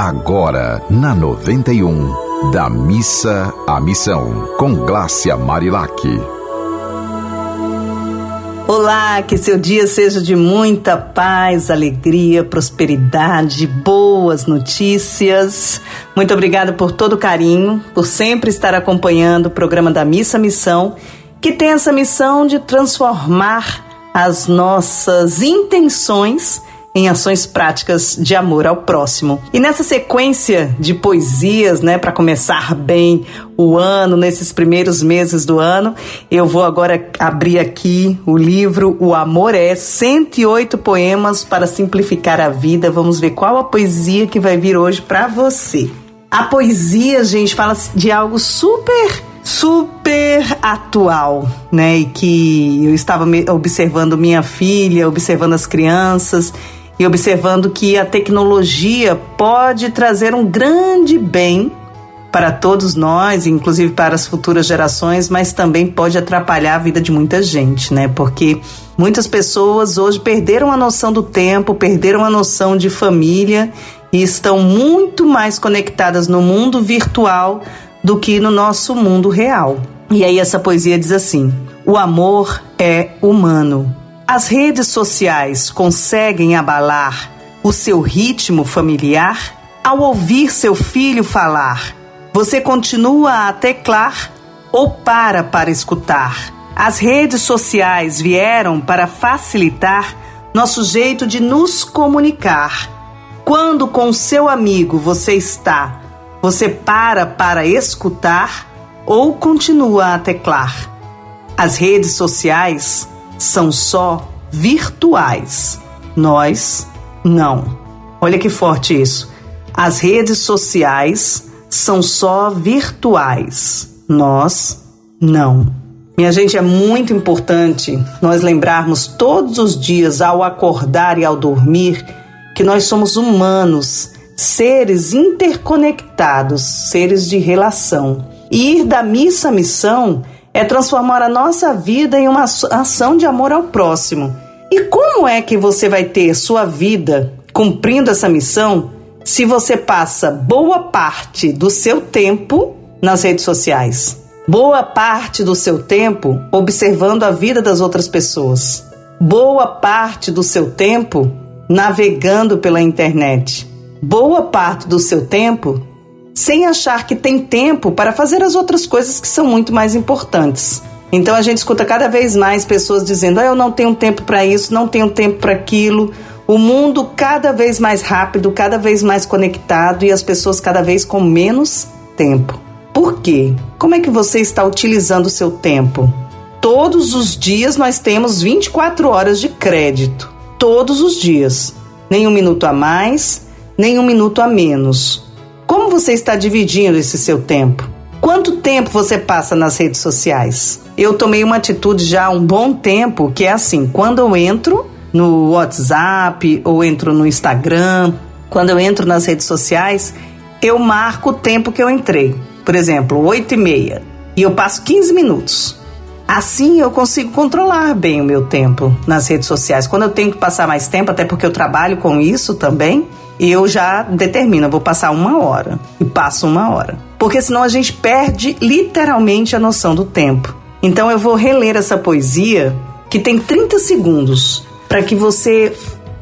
Agora, na 91, da missa à missão, com Glácia Marilac. Olá, que seu dia seja de muita paz, alegria, prosperidade, boas notícias. Muito obrigada por todo o carinho, por sempre estar acompanhando o programa da Missa Missão, que tem essa missão de transformar as nossas intenções em ações práticas de amor ao próximo. E nessa sequência de poesias, né, para começar bem o ano, nesses primeiros meses do ano, eu vou agora abrir aqui o livro O Amor é 108 poemas para simplificar a vida. Vamos ver qual a poesia que vai vir hoje para você. A poesia, gente, fala de algo super super atual, né? E que eu estava observando minha filha, observando as crianças e observando que a tecnologia pode trazer um grande bem para todos nós, inclusive para as futuras gerações, mas também pode atrapalhar a vida de muita gente, né? Porque muitas pessoas hoje perderam a noção do tempo, perderam a noção de família e estão muito mais conectadas no mundo virtual do que no nosso mundo real. E aí essa poesia diz assim: O amor é humano. As redes sociais conseguem abalar o seu ritmo familiar? Ao ouvir seu filho falar, você continua a teclar ou para para escutar? As redes sociais vieram para facilitar nosso jeito de nos comunicar. Quando com seu amigo você está, você para para escutar ou continua a teclar? As redes sociais são só virtuais. Nós não. Olha que forte isso. As redes sociais são só virtuais. Nós não. Minha gente, é muito importante nós lembrarmos todos os dias, ao acordar e ao dormir, que nós somos humanos, seres interconectados, seres de relação. E ir da missa à missão é transformar a nossa vida em uma ação de amor ao próximo. E como é que você vai ter sua vida cumprindo essa missão se você passa boa parte do seu tempo nas redes sociais? Boa parte do seu tempo observando a vida das outras pessoas. Boa parte do seu tempo navegando pela internet. Boa parte do seu tempo sem achar que tem tempo para fazer as outras coisas que são muito mais importantes. Então a gente escuta cada vez mais pessoas dizendo: ah, eu não tenho tempo para isso, não tenho tempo para aquilo. O mundo cada vez mais rápido, cada vez mais conectado e as pessoas cada vez com menos tempo. Por quê? Como é que você está utilizando o seu tempo? Todos os dias nós temos 24 horas de crédito. Todos os dias. Nem um minuto a mais, nem um minuto a menos. Como você está dividindo esse seu tempo? Quanto tempo você passa nas redes sociais? Eu tomei uma atitude já há um bom tempo que é assim: quando eu entro no WhatsApp ou entro no Instagram, quando eu entro nas redes sociais, eu marco o tempo que eu entrei. Por exemplo, 8 e meia. E eu passo 15 minutos. Assim eu consigo controlar bem o meu tempo nas redes sociais. Quando eu tenho que passar mais tempo, até porque eu trabalho com isso também, eu já determino, vou passar uma hora e passo uma hora. Porque senão a gente perde literalmente a noção do tempo. Então eu vou reler essa poesia que tem 30 segundos para que você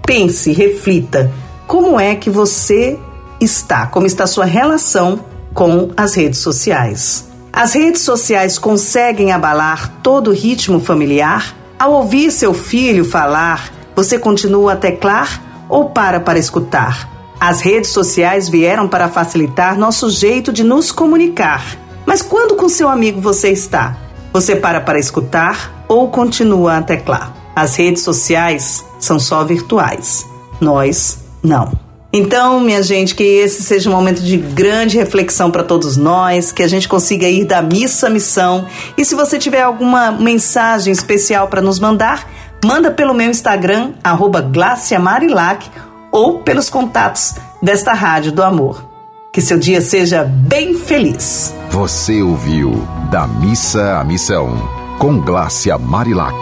pense, reflita como é que você está, como está a sua relação com as redes sociais. As redes sociais conseguem abalar todo o ritmo familiar? Ao ouvir seu filho falar, você continua a teclar ou para para escutar. As redes sociais vieram para facilitar nosso jeito de nos comunicar. Mas quando com seu amigo você está? Você para para escutar ou continua a teclar? As redes sociais são só virtuais. Nós não. Então, minha gente, que esse seja um momento de grande reflexão para todos nós, que a gente consiga ir da missa à missão. E se você tiver alguma mensagem especial para nos mandar, manda pelo meu Instagram, @glaciamarilac ou pelos contatos desta Rádio do Amor. Que seu dia seja bem feliz. Você ouviu Da Missa à Missão, com Glácia Marilac.